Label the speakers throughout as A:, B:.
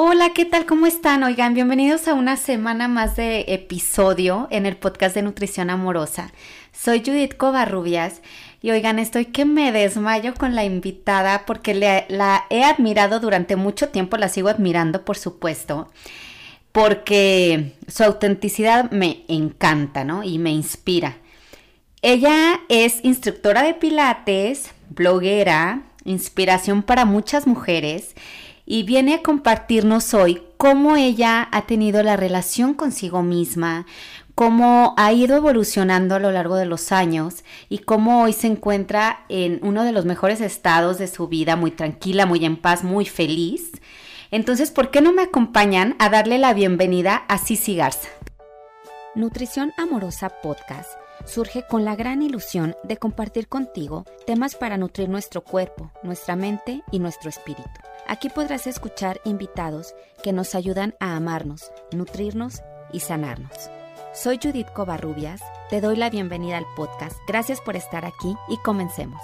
A: Hola, ¿qué tal? ¿Cómo están? Oigan, bienvenidos a una semana más de episodio en el podcast de Nutrición Amorosa. Soy Judith Covarrubias y oigan, estoy que me desmayo con la invitada porque la he admirado durante mucho tiempo, la sigo admirando, por supuesto, porque su autenticidad me encanta, ¿no? Y me inspira. Ella es instructora de pilates, bloguera, inspiración para muchas mujeres y viene a compartirnos hoy cómo ella ha tenido la relación consigo misma, cómo ha ido evolucionando a lo largo de los años y cómo hoy se encuentra en uno de los mejores estados de su vida, muy tranquila, muy en paz, muy feliz. Entonces, ¿por qué no me acompañan a darle la bienvenida a Cici Garza?
B: Nutrición Amorosa Podcast surge con la gran ilusión de compartir contigo temas para nutrir nuestro cuerpo, nuestra mente y nuestro espíritu. Aquí podrás escuchar invitados que nos ayudan a amarnos, nutrirnos y sanarnos. Soy Judith Covarrubias, te doy la bienvenida al podcast. Gracias por estar aquí y comencemos.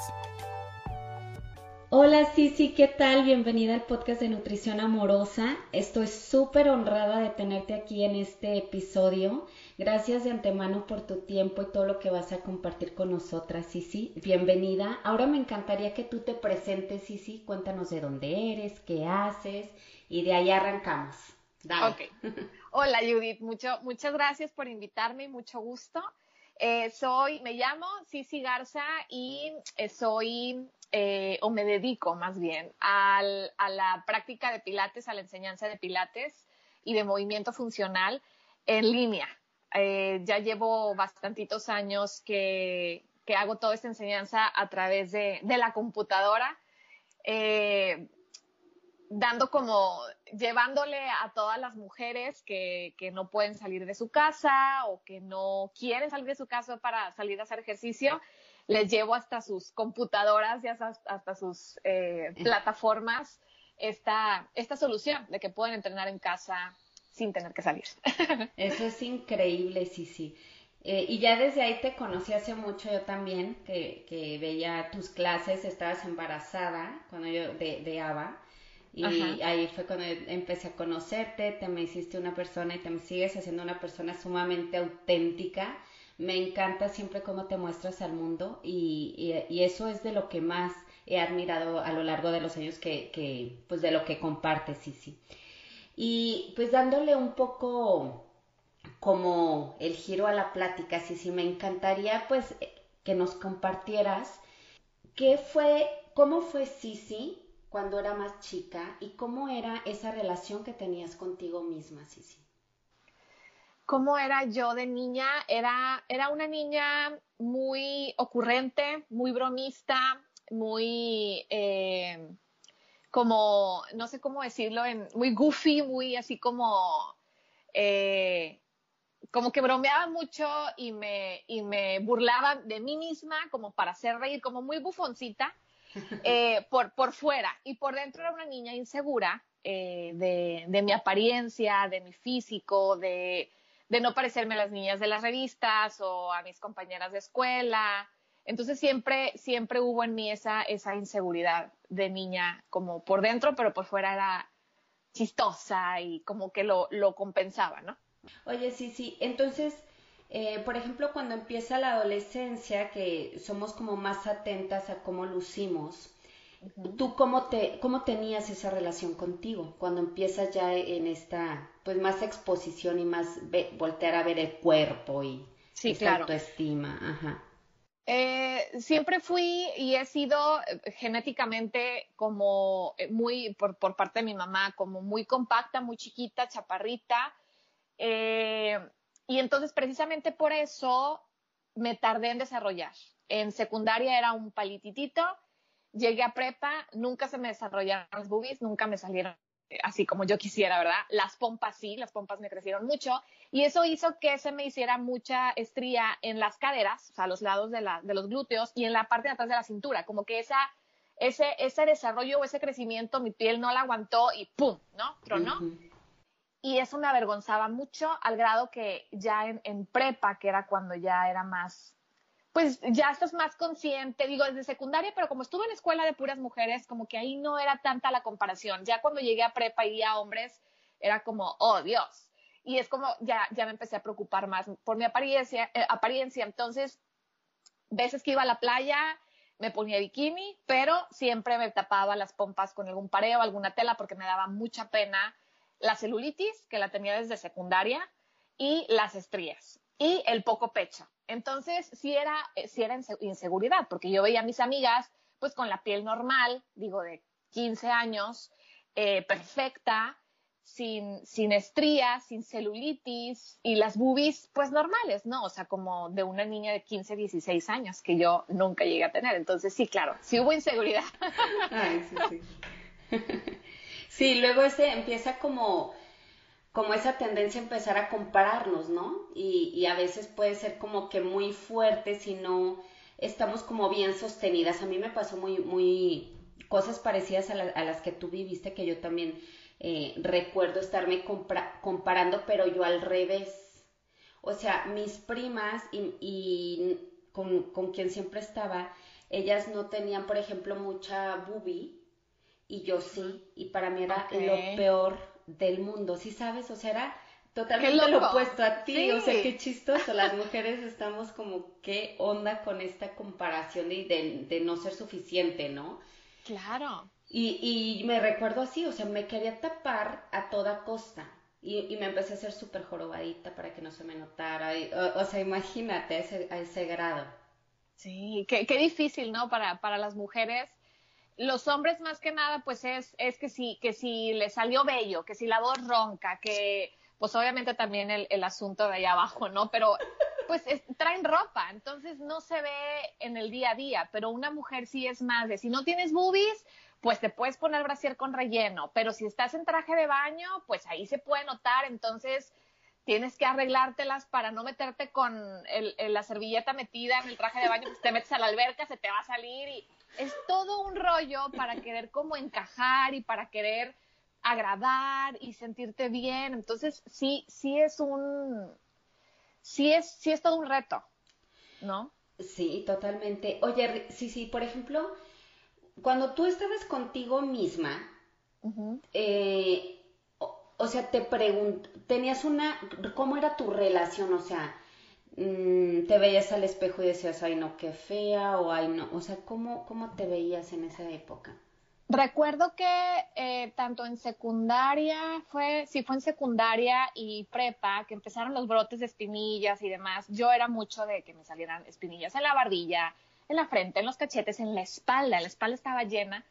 A: Hola Cici, ¿qué tal? Bienvenida al podcast de Nutrición Amorosa. Estoy súper honrada de tenerte aquí en este episodio. Gracias de antemano por tu tiempo y todo lo que vas a compartir con nosotras, Sisi. Bienvenida. Ahora me encantaría que tú te presentes, Sisi. Cuéntanos de dónde eres, qué haces y de ahí arrancamos.
C: Dale. Hola, Judith. Mucho, muchas gracias por invitarme y mucho gusto. Eh, soy, me llamo Sisi Garza y eh, soy, eh, o me dedico más bien, a la práctica de pilates, a la enseñanza de pilates y de movimiento funcional en línea. Eh, ya llevo bastantitos años que, hago toda esta enseñanza a través de, la computadora, eh, dando como, llevándole a todas las mujeres que, no pueden salir de su casa o que no quieren salir de su casa para salir a hacer ejercicio, les llevo hasta sus computadoras y hasta, sus eh, plataformas esta, esta solución de que pueden entrenar en casa sin tener que salir.
A: Eso es increíble, sí, sí. Eh, y ya desde ahí te conocí hace mucho yo también, que, que veía tus clases, estabas embarazada cuando yo de, de ABA. Y ahí fue cuando empecé a conocerte, te me hiciste una persona y te me sigues haciendo una persona sumamente auténtica. Me encanta siempre cómo te muestras al mundo y, y, y eso es de lo que más he admirado a lo largo de los años que, que pues de lo que compartes, sí, sí. Y pues dándole un poco como el giro a la plática, sí, sí, me encantaría pues que nos compartieras qué fue, cómo fue Sisi cuando era más chica y cómo era esa relación que tenías contigo misma, Sisi.
C: ¿Cómo era yo de niña? Era, era una niña muy ocurrente, muy bromista, muy... Eh, como, no sé cómo decirlo, en, muy goofy, muy así como, eh, como que bromeaba mucho y me, y me burlaba de mí misma como para hacer reír, como muy bufoncita eh, por, por fuera. Y por dentro era una niña insegura eh, de, de, mi apariencia, de mi físico, de, de no parecerme a las niñas de las revistas o a mis compañeras de escuela. Entonces siempre, siempre hubo en mí esa, esa inseguridad de niña, como por dentro, pero por fuera era chistosa y como que lo, lo compensaba, ¿no?
A: Oye, sí, sí. Entonces, eh, por ejemplo, cuando empieza la adolescencia, que somos como más atentas a cómo lucimos, ¿tú cómo, te, cómo tenías esa relación contigo cuando empiezas ya en esta, pues más exposición y más voltear a ver el cuerpo y
C: sí, esta
A: autoestima? Ajá.
C: Eh, siempre fui y he sido eh, genéticamente como eh, muy, por, parte de mi mamá, como muy compacta, muy chiquita, chaparrita. y entonces precisamente por eso me tardé en desarrollar. En secundaria era un palititito, llegué a prepa, nunca se me desarrollaron las boobies, nunca me salieron así como yo quisiera, ¿verdad? Las pompas sí, las pompas me crecieron mucho y eso hizo que se me hiciera mucha estría en las caderas, o sea, a los lados de, la, de los glúteos y en la parte de atrás de la cintura, como que esa, ese, ese desarrollo o ese crecimiento, mi piel no la aguantó y ¡pum! ¿no? Tronó. Y eso me avergonzaba mucho al grado que ya en, en prepa, que era cuando ya era más pues ya estás más consciente, digo, desde secundaria, pero como estuve en escuela de puras mujeres, como que ahí no era tanta la comparación. Ya cuando llegué a prepa y a hombres, era como, oh Dios. Y es como, ya, ya me empecé a preocupar más por mi apariencia, eh, apariencia. Entonces, veces que iba a la playa, me ponía bikini, pero siempre me tapaba las pompas con algún pareo, alguna tela, porque me daba mucha pena la celulitis, que la tenía desde secundaria, y las estrías, y el poco pecho. Entonces, sí era, sí era inseguridad, porque yo veía a mis amigas, pues con la piel normal, digo, de 15 años, eh, perfecta, sin, sin estrías, sin celulitis y las boobies pues normales, ¿no? O sea, como de una niña de 15, 16 años que yo nunca llegué a tener. Entonces sí, claro, sí hubo inseguridad.
A: Sí, sí. sí, luego ese empieza como, como esa tendencia a empezar a compararnos, ¿no? Y, y a veces puede ser como que muy fuerte si no estamos como bien sostenidas. A mí me pasó muy, muy cosas parecidas a, a las que tú viviste, que yo también eh, recuerdo estarme comparando, pero yo al revés. O sea, mis primas y, con, con, quien siempre estaba, ellas no tenían, por ejemplo, mucha boobie y yo sí. Y para mí era lo peor del mundo, ¿sí sabes? O sea, era totalmente lo opuesto a ti. O sea, qué chistoso. Las mujeres estamos como, ¿qué onda con esta comparación de, de no ser suficiente, no?
C: Claro.
A: Y, y me recuerdo así, o sea, me quería tapar a toda costa. Y, y me empecé a hacer súper jorobadita para que no se me notara. o, sea, imagínate a ese, a ese grado.
C: Sí, qué, qué difícil, ¿no? Para, para las mujeres. Los hombres más que nada, pues es, es que si, que si le salió bello, que si la voz ronca, que pues obviamente también el, el asunto de allá abajo, ¿no? Pero pues traen ropa, entonces no se ve en el día a día, pero una mujer sí es más de si no tienes boobies, pues te puedes poner brasier con relleno, pero si estás en traje de baño, pues ahí se puede notar, entonces tienes que arreglártelas para no meterte con la servilleta metida en el traje de baño, pues te metes a la alberca, se te va a salir y es todo un rollo para querer como encajar y para querer agradar y sentirte bien, entonces sí, sí es un, sí es, sí es todo un reto, ¿no?
A: Sí, totalmente. Oye, sí, sí, por ejemplo, cuando tú estabas contigo misma, eh, o, sea, te pregunto, tenías una, ¿cómo era tu relación? O sea, mm, te veías al espejo y decías, ay no, qué fea, o ay no, o sea, ¿cómo, cómo te veías en esa época?
C: Recuerdo que eh, tanto en secundaria, fue, sí fue en secundaria y prepa, que empezaron los brotes de espinillas y demás, yo era mucho de que me salieran espinillas en la barbilla, en la frente, en los cachetes, en la espalda, la espalda estaba llena.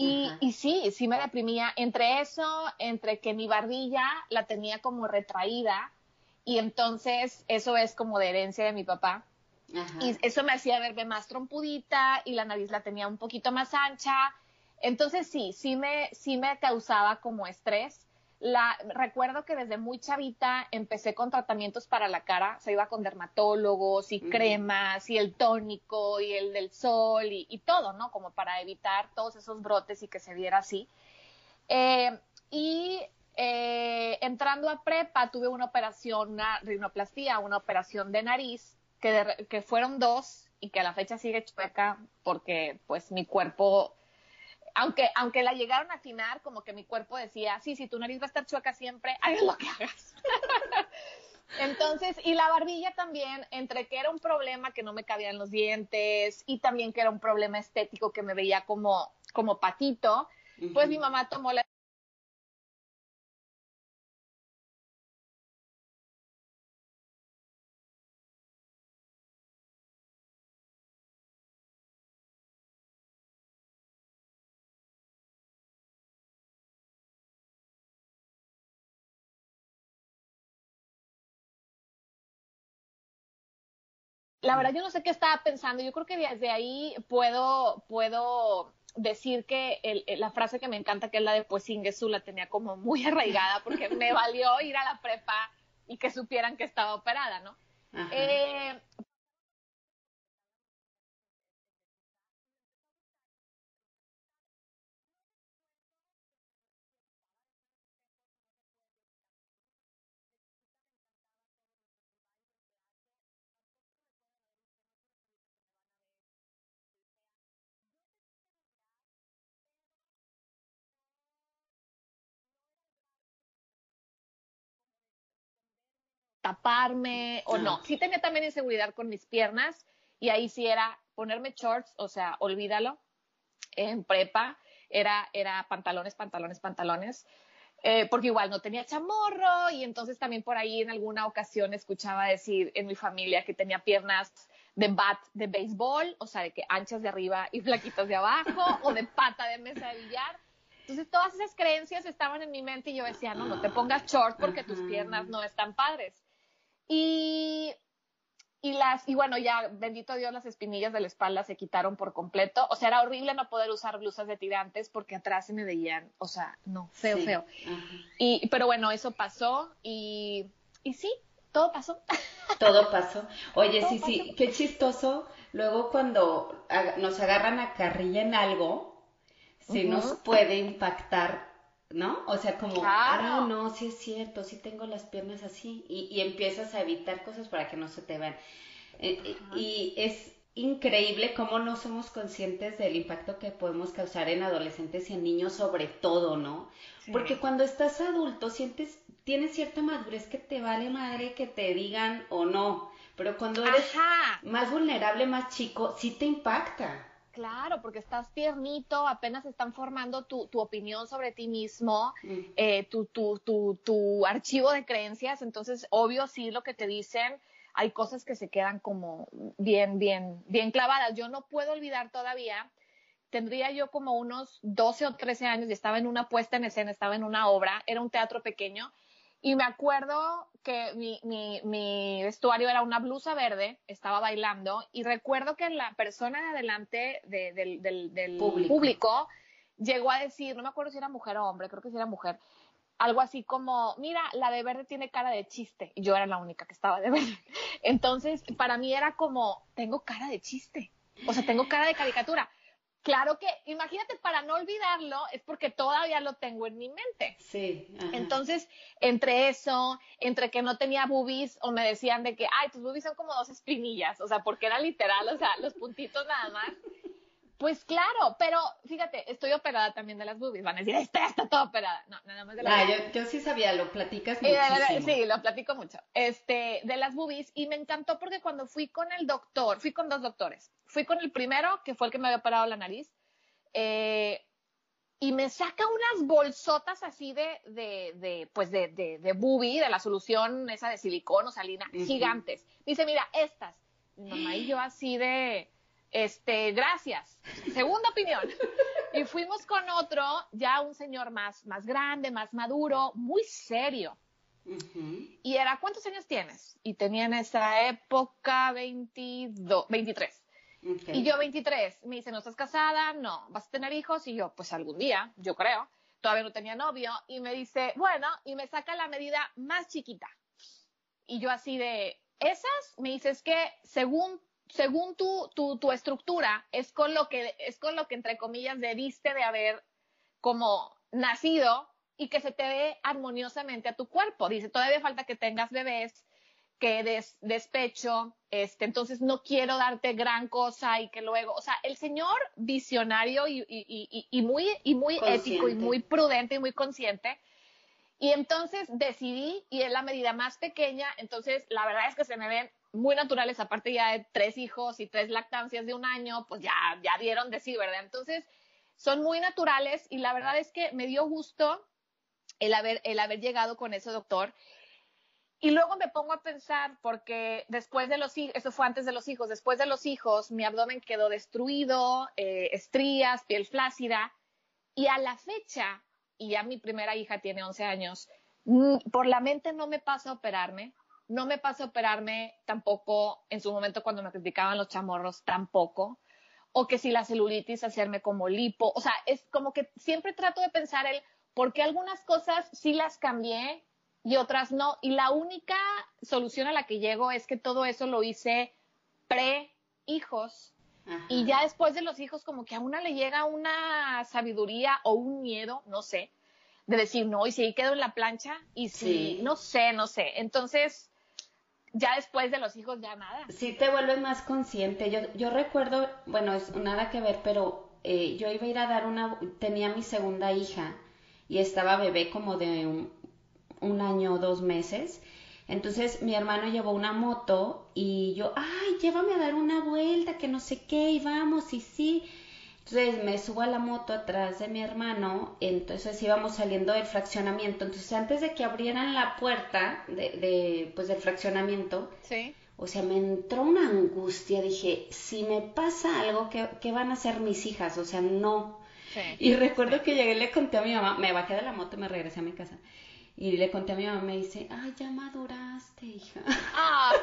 C: Y, y, sí, sí me deprimía. Entre eso, entre que mi barbilla la tenía como retraída y entonces eso es como de herencia de mi papá. Y eso me hacía verme más trompudita y la nariz la tenía un poquito más ancha. Entonces sí, sí me, sí me causaba como estrés la, recuerdo que desde muy chavita empecé con tratamientos para la cara, se iba con dermatólogos y cremas y el tónico y el del sol y, todo, ¿no? Como para evitar todos esos brotes y que se viera así. Eh, y eh, entrando a prepa tuve una operación, una rinoplastía, una operación de nariz, que, que fueron dos y que a la fecha sigue chueca porque pues mi cuerpo aunque, aunque la llegaron a afinar, como que mi cuerpo decía, sí, si tu nariz va a estar chueca siempre, hagas lo que hagas. Entonces, y la barbilla también, entre que era un problema que no me cabían los dientes y también que era un problema estético que me veía como, como patito, pues mi mamá tomó la la verdad yo no sé qué estaba pensando. Yo creo que desde ahí puedo, puedo decir que la frase que me encanta, que es la de pues Ingesu, la tenía como muy arraigada porque me valió ir a la prepa y que supieran que estaba operada, ¿no? Eh, taparme o no. Sí tenía también inseguridad con mis piernas y ahí sí era ponerme shorts, o sea, olvídalo. En prepa era, era pantalones, pantalones, pantalones. Eh, porque igual no tenía chamorro y entonces también por ahí en alguna ocasión escuchaba decir en mi familia que tenía piernas de bat de béisbol, o sea, de que anchas de arriba y flaquitas de abajo, o de pata de mesa de billar. Entonces todas esas creencias estaban en mi mente y yo decía, no, no te pongas short porque tus piernas no están padres. Y y las y bueno ya bendito Dios las espinillas de la espalda se quitaron por completo. O sea era horrible no poder usar blusas de tirantes porque atrás se me veían o sea no feo feo. Y pero bueno eso pasó y y sí todo pasó.
A: Todo pasó. Oye sí sí qué chistoso. Luego cuando nos agarran a carrilla en algo sí nos puede impactar ¿no? O sea, como, ah, no, sí es cierto, sí tengo las piernas así y, y empiezas a evitar cosas para que no se te vean. Eh, eh, y es increíble cómo no somos conscientes del impacto que podemos causar en adolescentes y en niños sobre todo, ¿no? Porque cuando estás adulto sientes, tienes cierta madurez que te vale madre que te digan o no, pero cuando eres más vulnerable, más chico, sí te impacta.
C: Claro, porque estás tiernito, apenas están formando tu, tu opinión sobre ti mismo, mm. eh, tu, tu, tu, tu, archivo de creencias, entonces obvio sí lo que te dicen, hay cosas que se quedan como bien, bien, bien clavadas. Yo no puedo olvidar todavía, tendría yo como unos 12 o 13 años y estaba en una puesta en escena, estaba en una obra, era un teatro pequeño y me acuerdo que mi, mi, mi, vestuario era una blusa verde, estaba bailando, y recuerdo que la persona de adelante del, del, público. llegó a decir, no me acuerdo si era mujer o hombre, creo que sí era mujer, algo así como, mira, la de verde tiene cara de chiste, y yo era la única que estaba de verde. Entonces, para mí era como, tengo cara de chiste, o sea, tengo cara de caricatura. Claro que, imagínate, para no olvidarlo, es porque todavía lo tengo en mi mente.
A: Sí.
C: Entonces, entre eso, entre que no tenía boobies, o me decían de que, ay, tus boobies son como dos espinillas, o sea, porque era literal, o sea, los puntitos nada más. Pues claro, pero fíjate, estoy operada también de las boobies. Van a decir, esta está toda operada. No, nada más de las
A: ah, yo, yo, sí sabía, lo platicas muchísimo.
C: Sí, lo platico mucho. Este, de las boobies. Y me encantó porque cuando fui con el doctor, fui con dos doctores. Fui con el primero, que fue el que me había operado la nariz. Eh, y me saca unas bolsotas así de, de, de pues de, de, de boobie, de la solución esa de silicón o salina, gigantes. Dice, mira, estas. Mi mamá y yo así de este, gracias. Segunda opinión. Y fuimos con otro, ya un señor más, más grande, más maduro, muy serio. Y era, ¿cuántos años tienes? Y tenía en esa época 22, 23. Y yo 23. Me dice, ¿no estás casada? No. ¿Vas a tener hijos? Y yo, pues algún día, yo creo. Todavía no tenía novio. Y me dice, bueno, y me saca la medida más chiquita. Y yo así de, esas, me dice, es que según según tu, tu, tu, estructura, es con lo que, es con lo que entre comillas debiste de haber como nacido y que se te ve armoniosamente a tu cuerpo. Dice, todavía falta que tengas bebés, que des despecho, este, entonces no quiero darte gran cosa y que luego, o sea, el señor visionario y, y, y, muy, y muy ético y muy prudente y muy consciente. Y entonces decidí, y es la medida más pequeña, entonces la verdad es que se me ven muy naturales, aparte ya de tres hijos y tres lactancias de un año, pues ya, ya dieron de sí, ¿verdad? Entonces, son muy naturales y la verdad es que me dio gusto el haber, el haber llegado con ese doctor. Y luego me pongo a pensar, porque después de los hijos, eso fue antes de los hijos, después de los hijos, mi abdomen quedó destruido, eh, estrías, piel flácida, y a la fecha, y ya mi primera hija tiene 11 años, mm, por la mente no me pasa a operarme, no me pasa operarme tampoco en su momento cuando me criticaban los chamorros, tampoco. O que si la celulitis hacerme como lipo. O sea, es como que siempre trato de pensar el por qué algunas cosas sí las cambié y otras no. Y la única solución a la que llego es que todo eso lo hice pre-hijos. Y ya después de los hijos, como que a una le llega una sabiduría o un miedo, no sé, de decir, no, y si quedo en la plancha, y si, no sé, no sé. Entonces, ya después de los hijos ya nada.
A: Sí te vuelves más consciente. Yo, yo recuerdo, bueno, es nada que ver, pero eh, yo iba a ir a dar una, tenía mi segunda hija y estaba bebé como de un, año o dos meses. Entonces mi hermano llevó una moto y yo, ay, llévame a dar una vuelta, que no sé qué, y vamos, y sí. Entonces me subo a la moto atrás de mi hermano, entonces íbamos saliendo del fraccionamiento. Entonces antes de que abrieran la puerta de, de pues del fraccionamiento,
C: Sí.
A: o sea, me entró una angustia. Dije, si me pasa algo, ¿qué, qué van a hacer mis hijas? O sea, no.
C: Sí.
A: Y recuerdo que llegué y le conté a mi mamá, me bajé de la moto y me regresé a mi casa. Y le conté a mi mamá, me dice, ay, ya maduraste, hija.
C: Ah,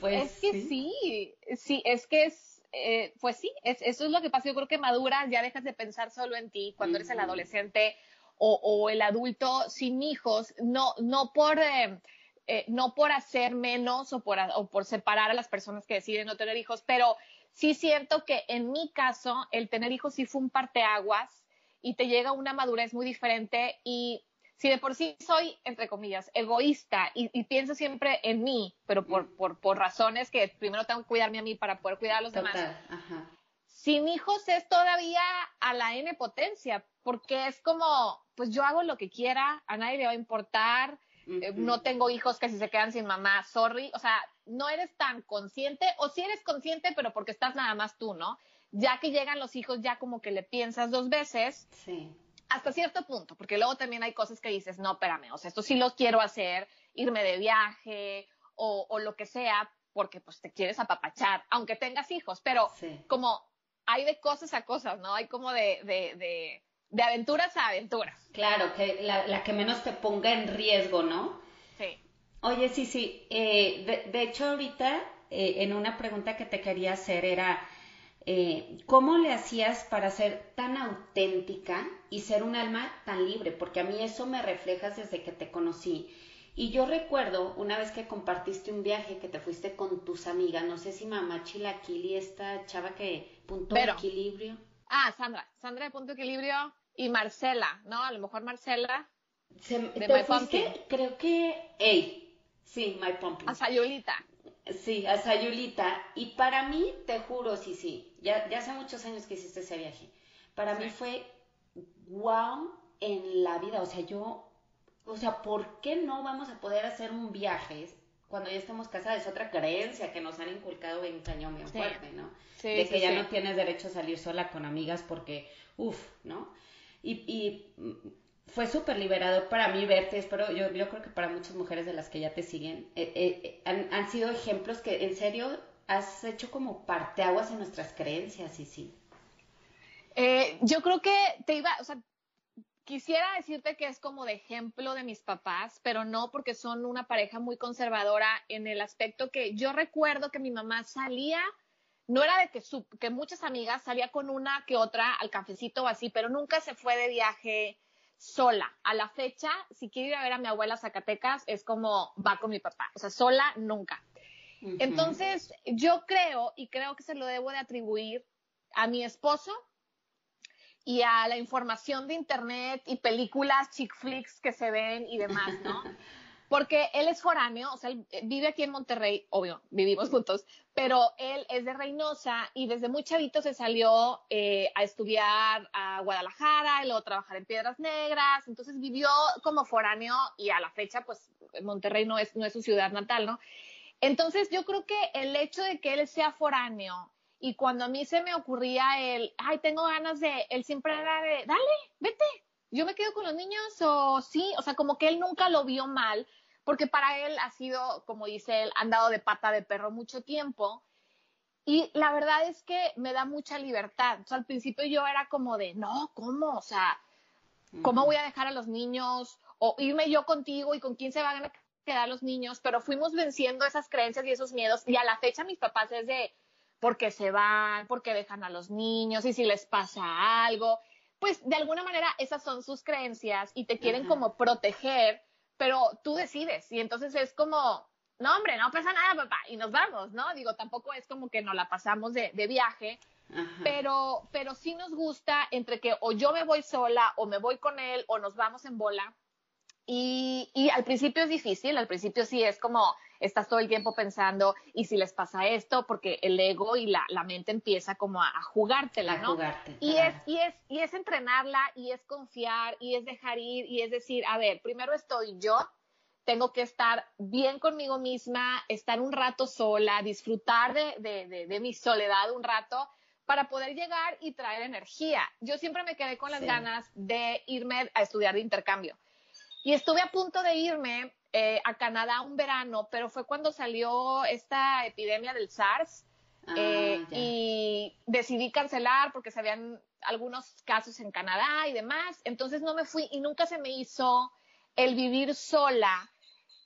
A: Pues
C: es que sí, sí, es que es, eh, pues sí, es, eso es lo que pasa. Yo creo que maduras, ya dejas de pensar solo en ti cuando eres el adolescente o, o el adulto sin hijos, no, no por, eh, eh, no por hacer menos o por, o por separar a las personas que deciden no tener hijos, pero sí siento que en mi caso el tener hijos sí fue un parteaguas y te llega una madurez muy diferente y si de por sí soy, entre comillas, egoísta y, y pienso siempre en mí, pero por, por, por razones que primero tengo que cuidarme a mí para poder cuidar a los demás,
A: ajá.
C: sin hijos es todavía a la N potencia, porque es como, pues yo hago lo que quiera, a nadie le va a importar, eh, no tengo hijos que si se quedan sin mamá, sorry, o sea, no eres tan consciente, o si eres consciente, pero porque estás nada más tú, ¿no? Ya que llegan los hijos, ya como que le piensas dos veces,
A: Sí.
C: Hasta cierto punto, porque luego también hay cosas que dices, no, espérame, o sea, esto sí lo quiero hacer, irme de viaje o, o lo que sea, porque pues te quieres apapachar, aunque tengas hijos, pero
A: Sí.
C: como hay de cosas a cosas, ¿no? Hay como de, de, de, de aventuras a aventuras.
A: Claro, que la, la que menos te ponga en riesgo, ¿no?
C: Sí.
A: Oye, sí, sí. eh, de, de hecho, ahorita eh, en una pregunta que te quería hacer era, eh, ¿cómo le hacías para ser tan auténtica y ser un alma tan libre? Porque a mí eso me reflejas desde que te conocí. Y yo recuerdo una vez que compartiste un viaje que te fuiste con tus amigas, no sé si mamá Chilaquili, esta chava que punto de
C: Vero.
A: equilibrio.
C: Ah, Sandra, Sandra de Punto Equilibrio y Marcela, ¿no? A lo mejor Marcela
A: Se-
C: De
A: te
C: My
A: fuiste,
C: Pumpkin.
A: creo que, ey, sí, My Pumpkin.
C: a Sayulita.
A: Sí, a Sayulita. Y para mí, te juro, sí, sí, ya, ya hace muchos años que hiciste ese viaje. Para mí fue wow en la vida. O sea, yo, o sea, ¿por qué no vamos a poder hacer un viaje cuando ya estemos casadas? Es otra creencia que nos han inculcado bien cañón, bien
C: Sí.
A: fuerte, ¿no?
C: Sí,
A: de que ya no tienes derecho a salir sola con amigas porque, uff, ¿no? Y, y fue súper liberador para mí verte, espero, yo, yo creo que para muchas mujeres de las que ya te siguen, eh, eh, han, han sido ejemplos que en serio has hecho como parteaguas en nuestras creencias, y sí.
C: Eh, yo creo que te iba, o sea, quisiera decirte que es como de ejemplo de mis papás, pero no porque son una pareja muy conservadora en el aspecto que yo recuerdo que mi mamá salía, no era de que, su, que muchas amigas salía con una que otra al cafecito o así, pero nunca se fue de viaje sola. A la fecha, si quiero ir a ver a mi abuela a Zacatecas, es como va con mi papá, o sea, sola nunca. Entonces, yo creo, y creo que se lo debo de atribuir a mi esposo y a la información de internet y películas chick flicks que se ven y demás, ¿no? Porque él es foráneo, o sea, él vive aquí en Monterrey, obvio, vivimos juntos, pero él es de Reynosa y desde muy chavito se salió eh, a estudiar a Guadalajara y luego trabajar en Piedras Negras, entonces vivió como foráneo y a la fecha, pues, Monterrey no es, no es su ciudad natal, ¿no? Entonces yo creo que el hecho de que él sea foráneo y cuando a mí se me ocurría el, ay, tengo ganas de, él siempre era de, dale, vete, yo me quedo con los niños o sí, o sea, como que él nunca lo vio mal, porque para él ha sido, como dice él, andado de pata de perro mucho tiempo. Y la verdad es que me da mucha libertad. O sea, al principio yo era como de, no, ¿cómo? O sea, ¿cómo voy a dejar a los niños? O irme yo contigo y con quién se van a quedar los niños. Pero fuimos venciendo esas creencias y esos miedos. Y a la fecha mis papás es de, porque se van, porque dejan a los niños y si les pasa algo. Pues de alguna manera esas son sus creencias y te quieren
A: Ajá.
C: como proteger, pero tú decides. Y entonces es como, no, hombre, no pasa nada, papá, y nos vamos, ¿no? Digo, tampoco es como que nos la pasamos de, de viaje,
A: Ajá.
C: pero, pero sí nos gusta entre que o yo me voy sola o me voy con él o nos vamos en bola. Y, y al principio es difícil, al principio sí es como estás todo el tiempo pensando, ¿y si les pasa esto? Porque el ego y la, la mente empieza como a, a jugártela,
A: A
C: ¿no?
A: jugarte,
C: Y
A: claro.
C: es, y, es, y es entrenarla, y es confiar, y es dejar ir, y es decir, a ver, primero estoy yo, tengo que estar bien conmigo misma, estar un rato sola, disfrutar de, mi soledad un rato para poder llegar y traer energía. Yo siempre me quedé con las ganas de irme a estudiar de intercambio. Y estuve a punto de irme eh, a Canadá un verano, pero fue cuando salió esta epidemia del SARS ah, eh, y decidí cancelar porque se habían algunos casos en Canadá y demás. Entonces no me fui y nunca se me hizo el vivir sola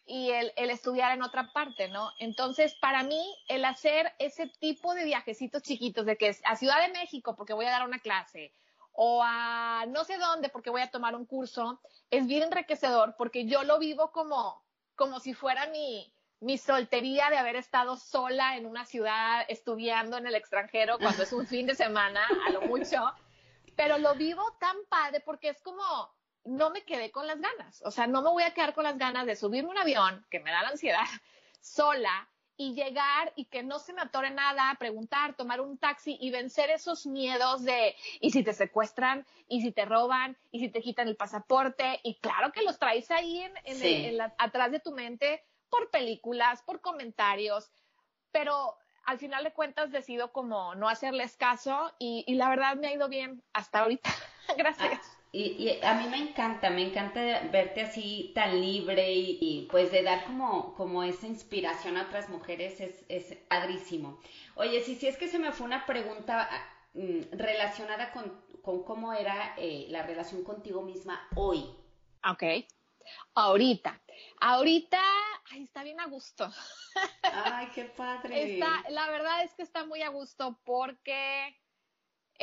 C: y el, el, estudiar en otra parte, ¿no? Entonces, para mí, el hacer ese tipo de viajecitos chiquitos, de que es a Ciudad de México porque voy a dar una clase, o a no sé dónde porque voy a tomar un curso, es bien enriquecedor porque yo lo vivo como, como si fuera mi, mi soltería de haber estado sola en una ciudad estudiando en el extranjero cuando es un fin de semana, a lo mucho, pero lo vivo tan padre porque es como, no me quedé con las ganas, o sea, no me voy a quedar con las ganas de subirme un avión, que me da la ansiedad, sola, y llegar y que no se me atore nada, preguntar, tomar un taxi y vencer esos miedos de, y si te secuestran, y si te roban, y si te quitan el pasaporte, y claro que los traes ahí en, atrás de tu mente por películas, por comentarios, pero al final de cuentas decido como no hacerles caso y, y la verdad me ha ido bien hasta ahorita. Gracias. Ah,
A: y, a mí me encanta, me encanta verte así tan libre y, pues de dar como, como esa inspiración a otras mujeres es, es padrísimo. Oye, si, si es que se me fue una pregunta mm, relacionada con, con, cómo era eh, la relación contigo misma hoy.
C: Ok. Ahorita. Ahorita, ay, está bien a gusto.
A: Ay, qué padre.
C: Está, la verdad es que está muy a gusto porque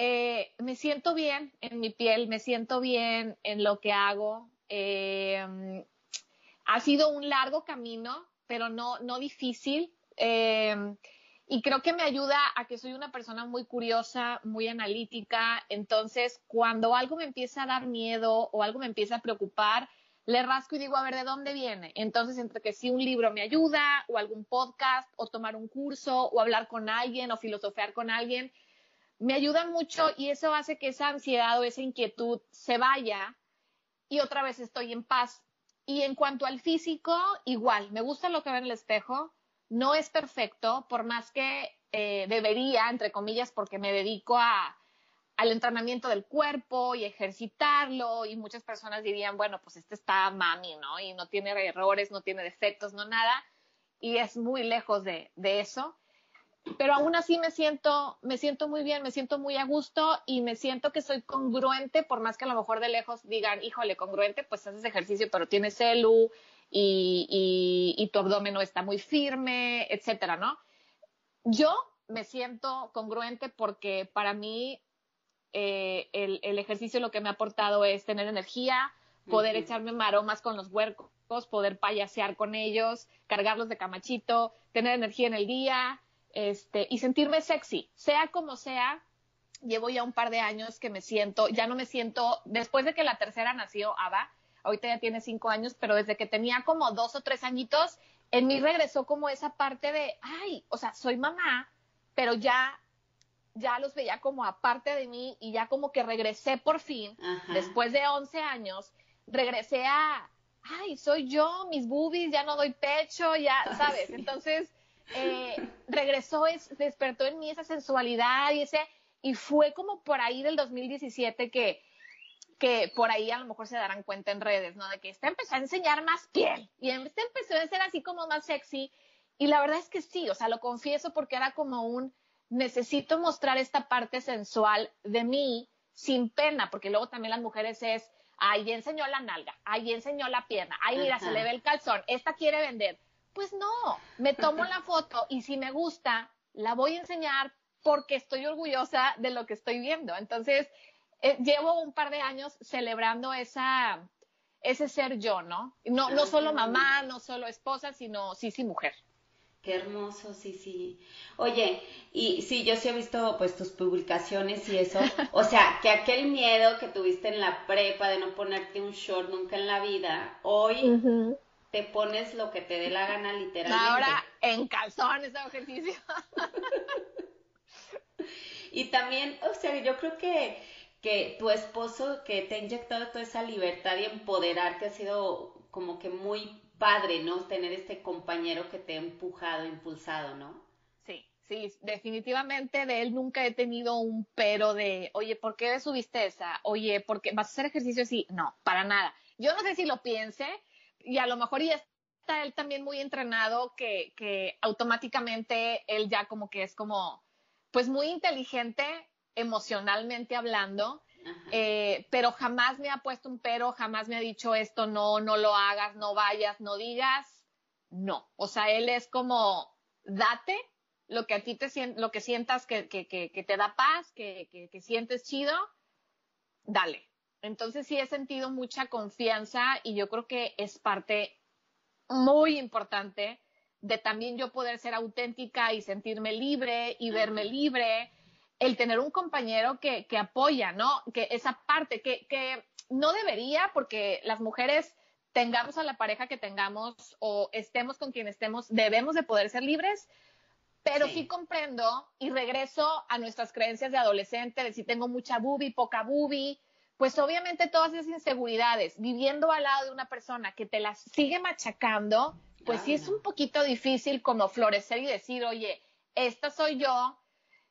C: eh, me siento bien en mi piel, me siento bien en lo que hago. Eh, ha sido un largo camino, pero no, no difícil. Eh, y creo que me ayuda a que soy una persona muy curiosa, muy analítica. Entonces, cuando algo me empieza a dar miedo o algo me empieza a preocupar, le rasco y digo, a ver, ¿de dónde viene? Entonces, entre que si un libro me ayuda, o algún podcast, o tomar un curso, o hablar con alguien, o filosofear con alguien, me ayuda mucho y eso hace que esa ansiedad o esa inquietud se vaya y otra vez estoy en paz. Y en cuanto al físico, igual, me gusta lo que veo en el espejo, no es perfecto, por más que eh, debería, entre comillas, porque me dedico a, al entrenamiento del cuerpo y ejercitarlo y muchas personas dirían, bueno, pues este está mami, ¿no? Y no tiene errores, no tiene defectos, no nada. Y es muy lejos de, de eso pero aún así me siento, me siento muy bien, me siento muy a gusto y me siento que soy congruente, por más que a lo mejor de lejos digan, híjole, congruente, pues haces ejercicio, pero tienes celu y, y, tu abdomen no está muy firme, etcétera, ¿no? Yo me siento congruente porque para mí eh, el, el, ejercicio lo que me ha aportado es tener energía, poder echarme maromas con los huercos, poder payasear con ellos, cargarlos de camachito, tener energía en el día, este, y sentirme sexy, sea como sea. Llevo ya un par de años que me siento, ya no me siento, después de que la tercera nació, Ava, ahorita ya tiene cinco años, pero desde que tenía como dos o tres añitos, en mí regresó como esa parte de, ay, o sea, soy mamá, pero ya, ya los veía como aparte de mí y ya como que regresé por fin, después de once años, regresé a, ay, soy yo, mis boobies, ya no doy pecho, ya, ¿sabes? Entonces, eh, regresó, es, despertó en mí esa sensualidad y ese, y fue como por ahí del 2017 que, que por ahí a lo mejor se darán cuenta en redes, ¿no? De que este empezó a enseñar más piel y este empezó a ser así como más sexy. Y la verdad es que sí, o sea, lo confieso porque era como un, necesito mostrar esta parte sensual de mí sin pena, porque luego también las mujeres es, ahí enseñó la nalga, ahí enseñó la pierna, ahí mira, se le ve el calzón, esta quiere vender. Pues no, me tomo la foto y si me gusta, la voy a enseñar porque estoy orgullosa de lo que estoy viendo. Entonces, eh, llevo un par de años celebrando esa, ese ser yo, ¿no? No, no solo mamá, no solo esposa, sino sí, sí, mujer.
A: Qué hermoso, sí, sí. Oye, y sí, yo sí he visto pues tus publicaciones y eso. O sea, que aquel miedo que tuviste en la prepa de no ponerte un short nunca en la vida, hoy te pones lo que te dé la gana literalmente.
C: Ahora en calzones hago ejercicio.
A: y también, o sea, yo creo que, que tu esposo que te ha inyectado toda esa libertad y empoderarte ha sido como que muy padre, ¿no? Tener este compañero que te ha empujado, impulsado, ¿no?
C: Sí, sí, definitivamente de él nunca he tenido un pero de, oye, ¿por qué subiste esa? Oye, ¿por qué vas a hacer ejercicio así? No, para nada. Yo no sé si lo piense y a lo mejor ya está él también muy entrenado que, que automáticamente él ya como que es como, pues muy inteligente emocionalmente hablando eh, pero jamás me ha puesto un pero, jamás me ha dicho esto, no, no lo hagas, no vayas, no digas, no. O sea, él es como, date lo que a ti te lo que sientas que, que, que, te da paz, que, que sientes chido, dale. Entonces sí he sentido mucha confianza y yo creo que es parte muy importante de también yo poder ser auténtica y sentirme libre y verme libre el tener un compañero que, que apoya, ¿no? Que esa parte, que, que no debería, porque las mujeres tengamos a la pareja que tengamos o estemos con quien estemos, debemos de poder ser libres, pero sí. comprendo y regreso a nuestras creencias de adolescente, de si tengo mucha bubi, poca bubi, pues obviamente todas esas inseguridades, viviendo al lado de una persona que te las sigue machacando, pues sí es un poquito difícil como florecer y decir, oye, esta soy yo,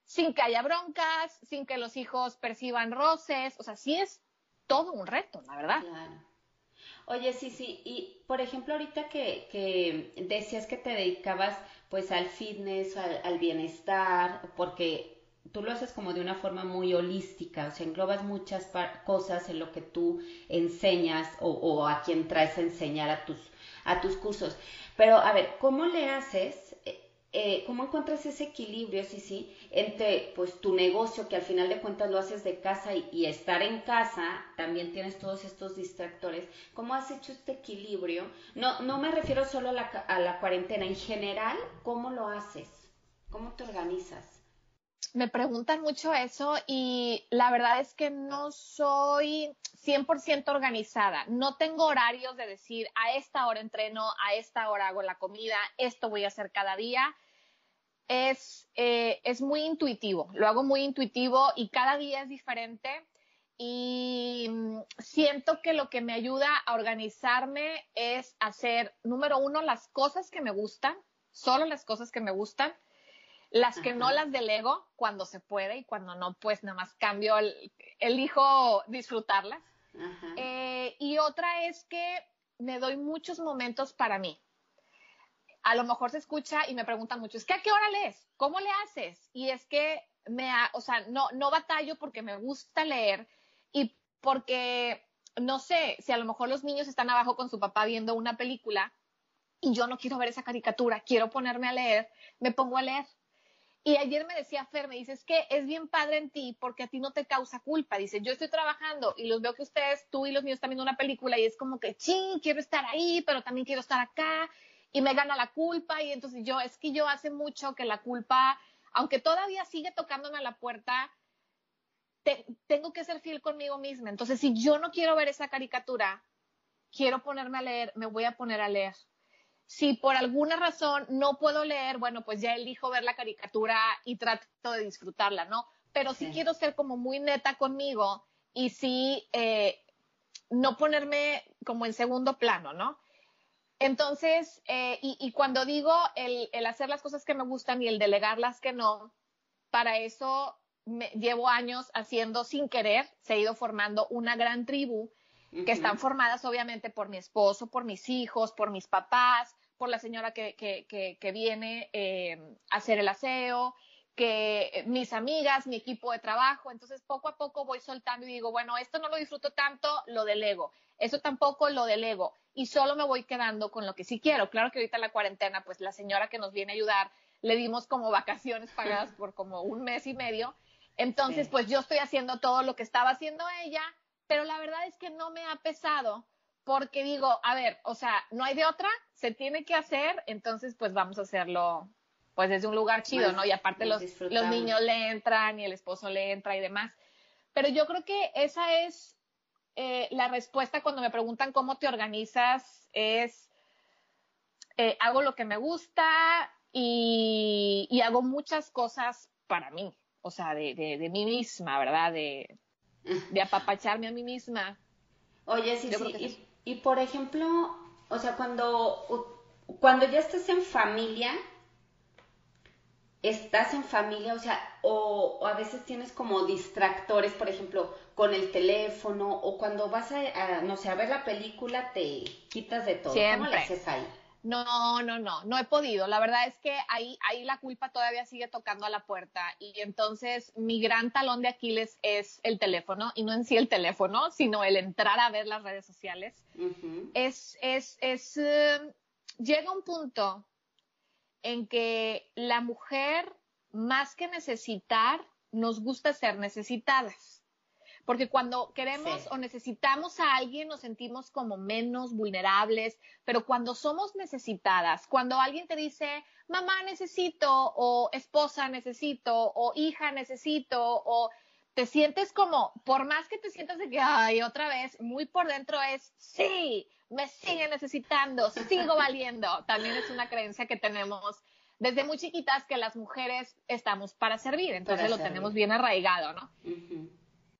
C: sin que haya broncas, sin que los hijos perciban roces, o sea, sí es todo un reto, la verdad. Claro.
A: Oye, sí, sí, y por ejemplo, ahorita que, que decías que te dedicabas pues al fitness, al, bienestar, porque tú lo haces como de una forma muy holística, o sea, englobas muchas cosas en lo que tú enseñas o, a quien traes a enseñar a tus, a tus cursos. Pero, a ver, ¿cómo le haces? Eh, ¿Cómo encuentras ese equilibrio, sí, sí, entre pues tu negocio, que al final de cuentas lo haces de casa y, estar en casa, también tienes todos estos distractores? ¿Cómo has hecho este equilibrio? No, no me refiero solo a la, a la cuarentena, en general, ¿cómo lo haces? ¿Cómo te organizas?
C: Me preguntan mucho eso y la verdad es que no soy 100% organizada. No tengo horarios de decir a esta hora entreno, a esta hora hago la comida, esto voy a hacer cada día. Es, eh, es muy intuitivo, lo hago muy intuitivo y cada día es diferente. Y mm, siento que lo que me ayuda a organizarme es hacer, número uno, las cosas que me gustan, solo las cosas que me gustan las que no las delego cuando se puede y cuando no, pues nada más cambio, el, elijo disfrutarlas. Eh, y otra es que me doy muchos momentos para mí. A lo mejor se escucha y me preguntan mucho, es que a qué hora lees, cómo le haces. Y es que me, o sea, no, no batallo porque me gusta leer y porque, no sé, si a lo mejor los niños están abajo con su papá viendo una película y yo no quiero ver esa caricatura, quiero ponerme a leer, me pongo a leer. Y ayer me decía Fer, me dice, es que es bien padre en ti porque a ti no te causa culpa. Dice, yo estoy trabajando y los veo que ustedes, tú y los míos están viendo una película y es como que, ching, quiero estar ahí, pero también quiero estar acá y me gana la culpa. Y entonces yo, es que yo hace mucho que la culpa, aunque todavía sigue tocándome a la puerta, tengo que ser fiel conmigo misma. Entonces, si yo no quiero ver esa caricatura, quiero ponerme a leer, me voy a poner a leer. Si por alguna razón no puedo leer, bueno, pues ya elijo ver la caricatura y trato de disfrutarla, ¿no? Pero sí, quiero ser como muy neta conmigo y sí eh, no ponerme como en segundo plano, ¿no? Entonces, eh, y, cuando digo el, hacer las cosas que me gustan y el delegar las que no, para eso me, llevo años haciendo sin querer, se ha ido formando una gran tribu que están formadas obviamente por mi esposo, por mis hijos, por mis papás, por la señora que, que, que, viene eh, a hacer el aseo, que mis amigas, mi equipo de trabajo. Entonces, poco a poco voy soltando y digo, bueno, esto no lo disfruto tanto, lo delego. Eso tampoco lo delego. Y solo me voy quedando con lo que sí quiero. Claro que ahorita en la cuarentena, pues la señora que nos viene a ayudar, le dimos como vacaciones pagadas por como un mes y medio. Entonces, pues yo estoy haciendo todo lo que estaba haciendo ella pero la verdad es que no me ha pesado porque digo, a ver, o sea, no hay de otra, se tiene que hacer, entonces pues vamos a hacerlo pues desde un lugar chido, ¿no? Y aparte los, los niños le entran y el esposo le entra y demás. Pero yo creo que esa es eh, la respuesta cuando me preguntan cómo te organizas, es eh, hago lo que me gusta y, y, hago muchas cosas para mí, o sea, de, de, de mí misma, ¿verdad? De, de apapacharme a mí misma.
A: Oye, sí, sí. Y, por ejemplo, o sea, cuando, cuando ya estás en familia, estás en familia, o sea, o, a veces tienes como distractores, por ejemplo, con el teléfono, o cuando vas a, no sé, a ver la película, te quitas de todo. ¿Cómo le haces ahí?
C: No, no, no, no he podido. La verdad es que ahí, ahí la culpa todavía sigue tocando a la puerta y entonces mi gran talón de Aquiles es el teléfono y no en sí el teléfono, sino el entrar a ver las redes sociales. Es, es, es, eh, llega un punto en que la mujer, más que necesitar, nos gusta ser necesitadas. Porque cuando queremos o necesitamos a alguien nos sentimos como menos vulnerables, pero cuando somos necesitadas, cuando alguien te dice, mamá necesito, o esposa necesito, o hija necesito, o te sientes como, por más que te sientas de que, ay, otra vez, muy por dentro es, sí, me sigue necesitando, sigo valiendo. También es una creencia que tenemos desde muy chiquitas que las mujeres estamos para servir, entonces lo tenemos bien arraigado, ¿no?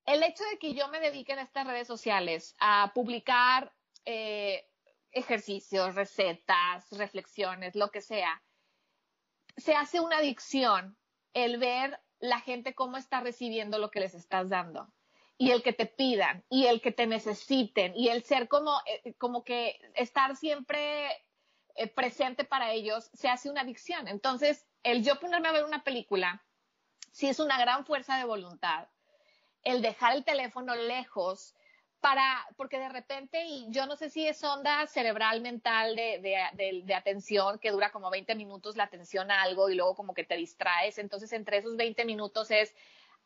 C: El hecho de que yo me dedique en estas redes sociales a publicar eh, ejercicios, recetas, reflexiones, lo que sea, se hace una adicción el ver la gente cómo está recibiendo lo que les estás dando y el que te pidan y el que te necesiten y el ser como, eh, como que estar siempre eh, presente para ellos se hace una adicción. Entonces, el yo ponerme a ver una película sí es una gran fuerza de voluntad. El dejar el teléfono lejos para, porque de repente, y yo no sé si es onda cerebral mental de, de, de, atención que dura como 20 minutos la atención a algo y luego como que te distraes. Entonces, entre esos 20 minutos es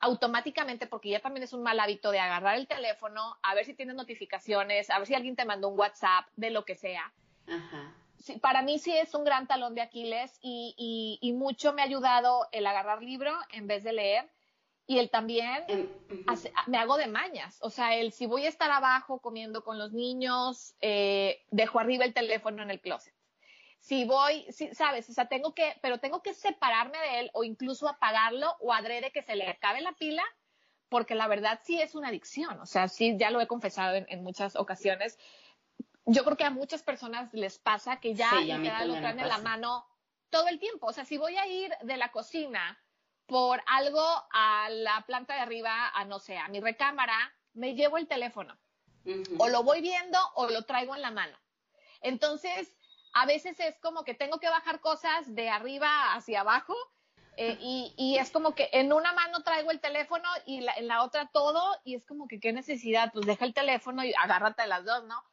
C: automáticamente, porque ya también es un mal hábito de agarrar el teléfono, a ver si tienes notificaciones, a ver si alguien te mandó un WhatsApp, de lo que sea. Ajá para mí sí es un gran talón de Aquiles y, y, mucho me ha ayudado el agarrar libro en vez de leer y el también em, me hago de mañas. O sea, el si voy a estar abajo comiendo con los niños, eh, dejo arriba el teléfono en el closet. Si voy, si, sabes, o sea, tengo que, pero tengo que separarme de él o incluso apagarlo o adrede que se le acabe la pila porque la verdad sí es una adicción. O sea, sí, ya lo he confesado en muchas ocasiones yo creo que a muchas personas les pasa que ya sí, lo traen en la mano todo el tiempo. O sea, si voy a ir de la cocina por algo a la planta de arriba, a no sé, a mi recámara, me llevo el teléfono. O lo voy viendo o lo traigo en la mano. Entonces, a veces es como que tengo que bajar cosas de arriba hacia abajo eh, y, y, es como que en una mano traigo el teléfono y en la otra todo y es como que qué necesidad, pues deja el teléfono y agárrate las dos, ¿no?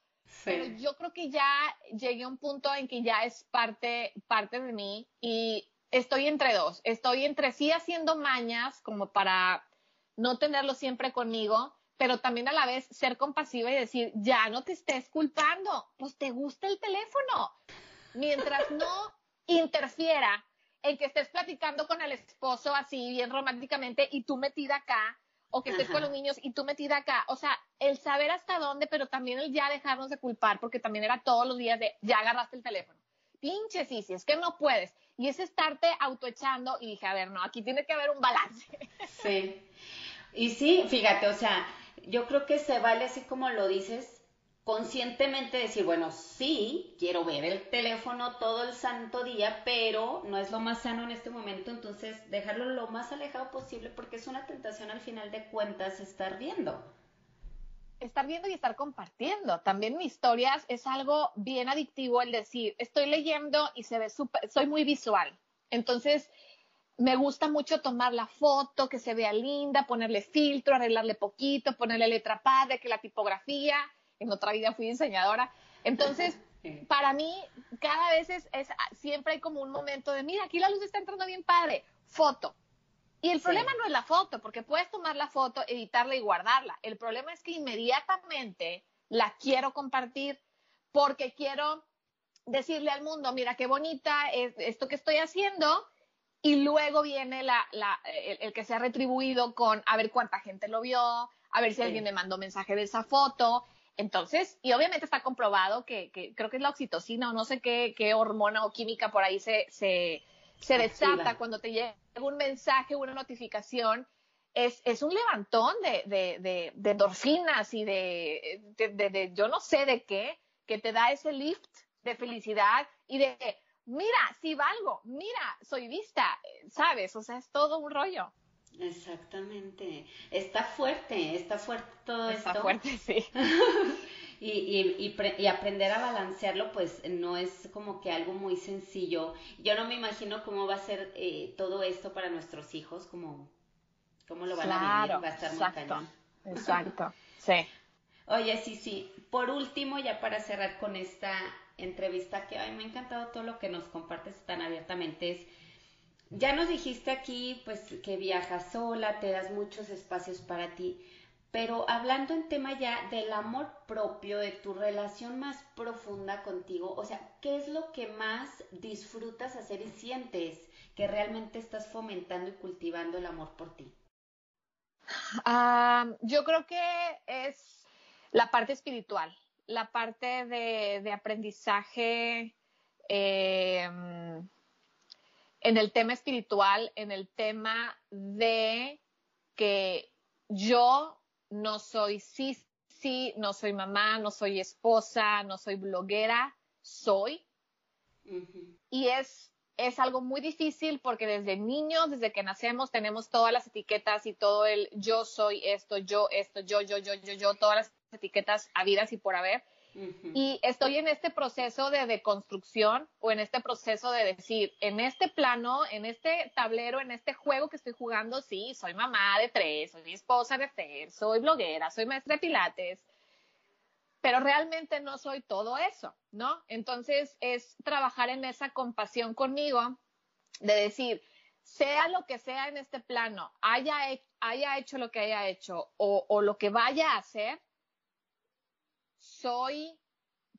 C: Pero yo creo que ya llegué a un punto en que ya es parte, parte de mí y estoy entre dos. Estoy entre sí haciendo mañas como para no tenerlo siempre conmigo, pero también a la vez ser compasiva y decir, ya no te estés culpando, pues te gusta el teléfono. Mientras no interfiera en que estés platicando con el esposo así bien románticamente y tú metida acá, o que estés con los niños y tú metida acá. O sea, el saber hasta dónde, pero también el ya dejarnos de culpar, porque también era todos los días de ya agarraste el teléfono. Pinche sí, si es que no puedes. Y es estarte autoechando y dije, a ver, no, aquí tiene que haber un balance.
A: Sí. Y sí, fíjate, o sea, yo creo que se vale así como lo dices, conscientemente decir, bueno, sí, quiero ver el teléfono todo el santo día, pero no es lo más sano en este momento, entonces dejarlo lo más alejado posible porque es una tentación al final de cuentas estar viendo.
C: Estar viendo y estar compartiendo. También mis historias es algo bien adictivo el decir, estoy leyendo y se ve súper, soy muy visual. Entonces, me gusta mucho tomar la foto, que se vea linda, ponerle filtro, arreglarle poquito, ponerle letra padre, que la tipografía, en otra vida fui diseñadora. Entonces, para mí, cada vez es, siempre hay como un momento de, mira, aquí la luz está entrando bien padre, foto. Y el problema no es la foto, porque puedes tomar la foto, editarla y guardarla. El problema es que inmediatamente la quiero compartir porque quiero decirle al mundo, mira qué bonita es esto que estoy haciendo, y luego viene la, el, que se ha retribuido con a ver cuánta gente lo vio, a ver si alguien me mandó mensaje de esa foto, entonces, y obviamente está comprobado que, creo que es la oxitocina o no sé qué, hormona o química por ahí se, se, desata cuando te llega un mensaje una notificación. Es, es un levantón de, de, de, endorfinas y de, de, yo no sé de qué, que te da ese lift de felicidad y de, mira, si valgo, mira, soy vista, ¿sabes? O sea, es todo un rollo.
A: Exactamente. Está fuerte, está fuerte todo esto.
C: Está fuerte, sí.
A: y, y, y, aprender a balancearlo, pues no es como que algo muy sencillo. Yo no me imagino cómo va a ser eh, todo esto para nuestros hijos, como cómo lo van a vivir, va a estar muy cañón.
C: Exacto, sí.
A: Oye, sí, sí. Por último, ya para cerrar con esta entrevista, que ay, me ha encantado todo lo que nos compartes tan abiertamente, es, ya nos dijiste aquí, pues, que viajas sola, te das muchos espacios para ti, pero hablando en tema ya del amor propio, de tu relación más profunda contigo, o sea, ¿qué es lo que más disfrutas hacer y sientes que realmente estás fomentando y cultivando el amor por ti?
C: Ah, yo creo que es la parte espiritual, la parte de, aprendizaje em, en el tema espiritual, en el tema de que yo no soy sí, sí, no soy mamá, no soy esposa, no soy bloguera, soy. Y es es algo muy difícil porque desde niños, desde que nacemos, tenemos todas las etiquetas y todo el yo soy esto, yo esto, yo, yo, yo, yo, yo, todas las etiquetas habidas y por haber. Y estoy en este proceso de deconstrucción o en este proceso de decir, en este plano, en este tablero, en este juego que estoy jugando, sí, soy mamá de tres, soy esposa de Fer, soy bloguera, soy maestra de pilates, pero realmente no soy todo eso, ¿no? Entonces es trabajar en esa compasión conmigo de decir, sea lo que sea en este plano, haya, haya hecho lo que haya hecho o lo que vaya a hacer, soy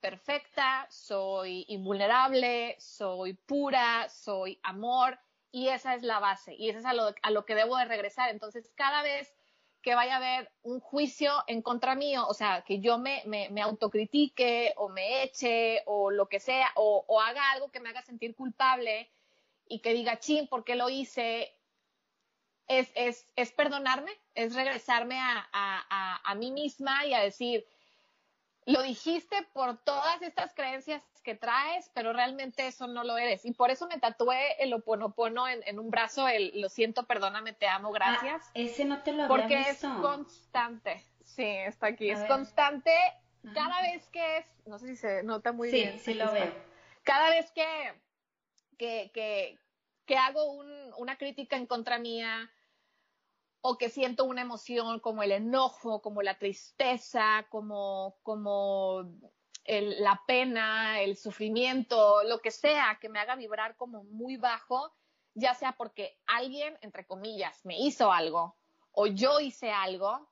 C: perfecta, soy invulnerable, soy pura, soy amor y esa es la base y eso es a lo, a lo que debo de regresar. Entonces, cada vez que vaya a haber un juicio en contra mío, o sea, que yo me, me, autocritique o me eche o lo que sea, o, haga algo que me haga sentir culpable y que diga, chin, ¿por qué lo hice? Es, es, es perdonarme, es regresarme a, a, a mí misma y a decir, lo dijiste por todas estas creencias que traes, pero realmente eso no lo eres. Y por eso me tatué el oponopono en, en un brazo, el lo siento, perdóname, te amo, gracias.
A: Ah, ese no te lo había
C: Porque es constante. Sí, está aquí. es constante cada vez que es, no sé si se nota muy bien.
A: Sí, sí lo veo.
C: Cada vez que, que, que, que hago un, una crítica en contra mía, o que siento una emoción como el enojo, como la tristeza, como, como la pena, el sufrimiento, lo que sea que me haga vibrar como muy bajo, ya sea porque alguien, entre comillas, me hizo algo o yo hice algo,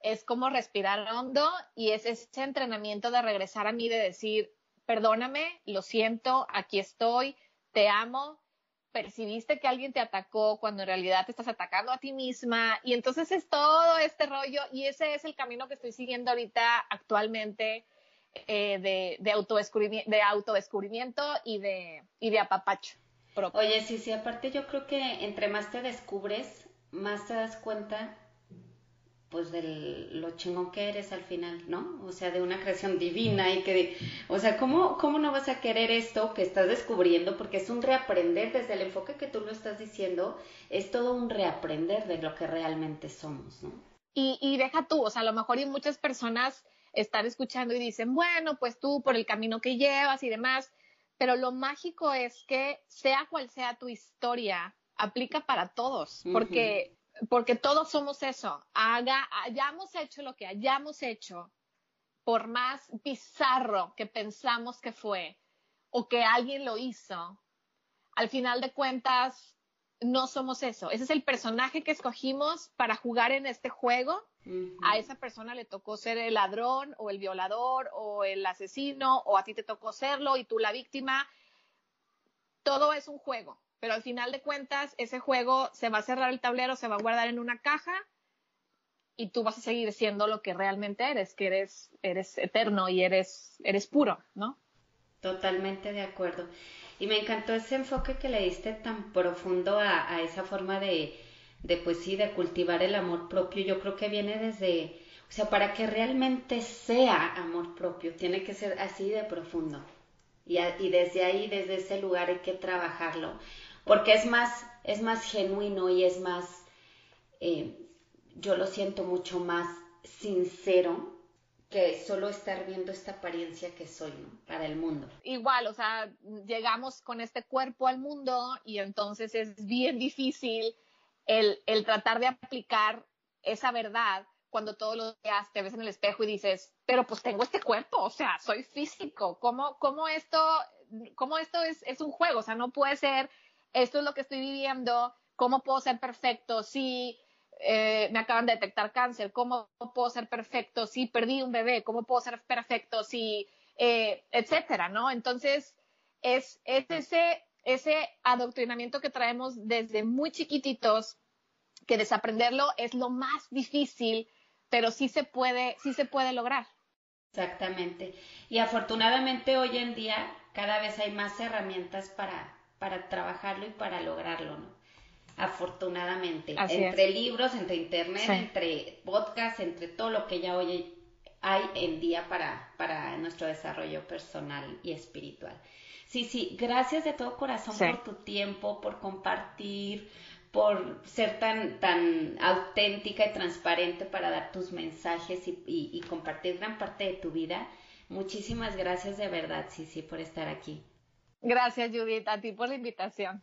C: es como respirar hondo y es ese entrenamiento de regresar a mí, de decir, perdóname, lo siento, aquí estoy, te amo, percibiste que alguien te atacó cuando en realidad te estás atacando a ti misma y entonces es todo este rollo y ese es el camino que estoy siguiendo ahorita actualmente eh, de, de, autodescubrimiento, de autodescubrimiento y de, y de apapacho.
A: Oye, sí, sí, aparte yo creo que entre más te descubres, más te das cuenta pues de lo chingón que eres al final, ¿no? O sea, de una creación divina y que, o sea, ¿cómo, ¿cómo no vas a querer esto que estás descubriendo? Porque es un reaprender desde el enfoque que tú lo estás diciendo, es todo un reaprender de lo que realmente somos, ¿no?
C: Y, y deja tú, o sea, a lo mejor hay muchas personas están escuchando y dicen, bueno, pues tú por el camino que llevas y demás, pero lo mágico es que sea cual sea tu historia, aplica para todos, porque porque todos somos eso. Haga, hayamos hecho lo que hayamos hecho, por más bizarro que pensamos que fue o que alguien lo hizo, al final de cuentas no somos eso. Ese es el personaje que escogimos para jugar en este juego. A esa persona le tocó ser el ladrón o el violador o el asesino o a ti te tocó serlo y tú la víctima. Todo es un juego pero al final de cuentas ese juego se va a cerrar el tablero, se va a guardar en una caja y tú vas a seguir siendo lo que realmente eres, que eres, eres eterno y eres, eres puro, ¿no?
A: Totalmente de acuerdo. Y me encantó ese enfoque que le diste tan profundo a, a esa forma de, de, pues sí, de cultivar el amor propio. Yo creo que viene desde O sea, para que realmente sea amor propio, tiene que ser así de profundo. Y, desde ahí, desde ese lugar hay que trabajarlo, porque es más, es más genuino y es más, eh, yo lo siento mucho más sincero que solo estar viendo esta apariencia que soy, ¿no? Para el mundo.
C: Igual, o sea, llegamos con este cuerpo al mundo y entonces es bien difícil el, el tratar de aplicar esa verdad cuando todos los días te ves en el espejo y dices, pero pues tengo este cuerpo, o sea, soy físico, ¿cómo, cómo esto, cómo esto es, es un juego? O sea, no puede ser, esto es lo que estoy viviendo, ¿cómo puedo ser perfecto si eh, me acaban de detectar cáncer? ¿Cómo puedo ser perfecto si perdí un bebé? ¿Cómo puedo ser perfecto si, eh, etcétera, ¿no? Entonces, es, es ese, ese adoctrinamiento que traemos desde muy chiquititos, que desaprenderlo es lo más difícil pero sí se puede, sí se puede lograr.
A: Exactamente. Y afortunadamente hoy en día cada vez hay más herramientas para, para trabajarlo y para lograrlo, ¿no? Afortunadamente. entre libros, entre internet, entre podcasts, entre todo lo que ya hoy hay en día para, para nuestro desarrollo personal y espiritual. Sí, sí, gracias de todo corazón por tu tiempo, por compartir, por ser tan, tan auténtica y transparente para dar tus mensajes y, compartir gran parte de tu vida. Muchísimas gracias de verdad, sí, sí, por estar aquí.
C: Gracias, Judith, a ti por la invitación.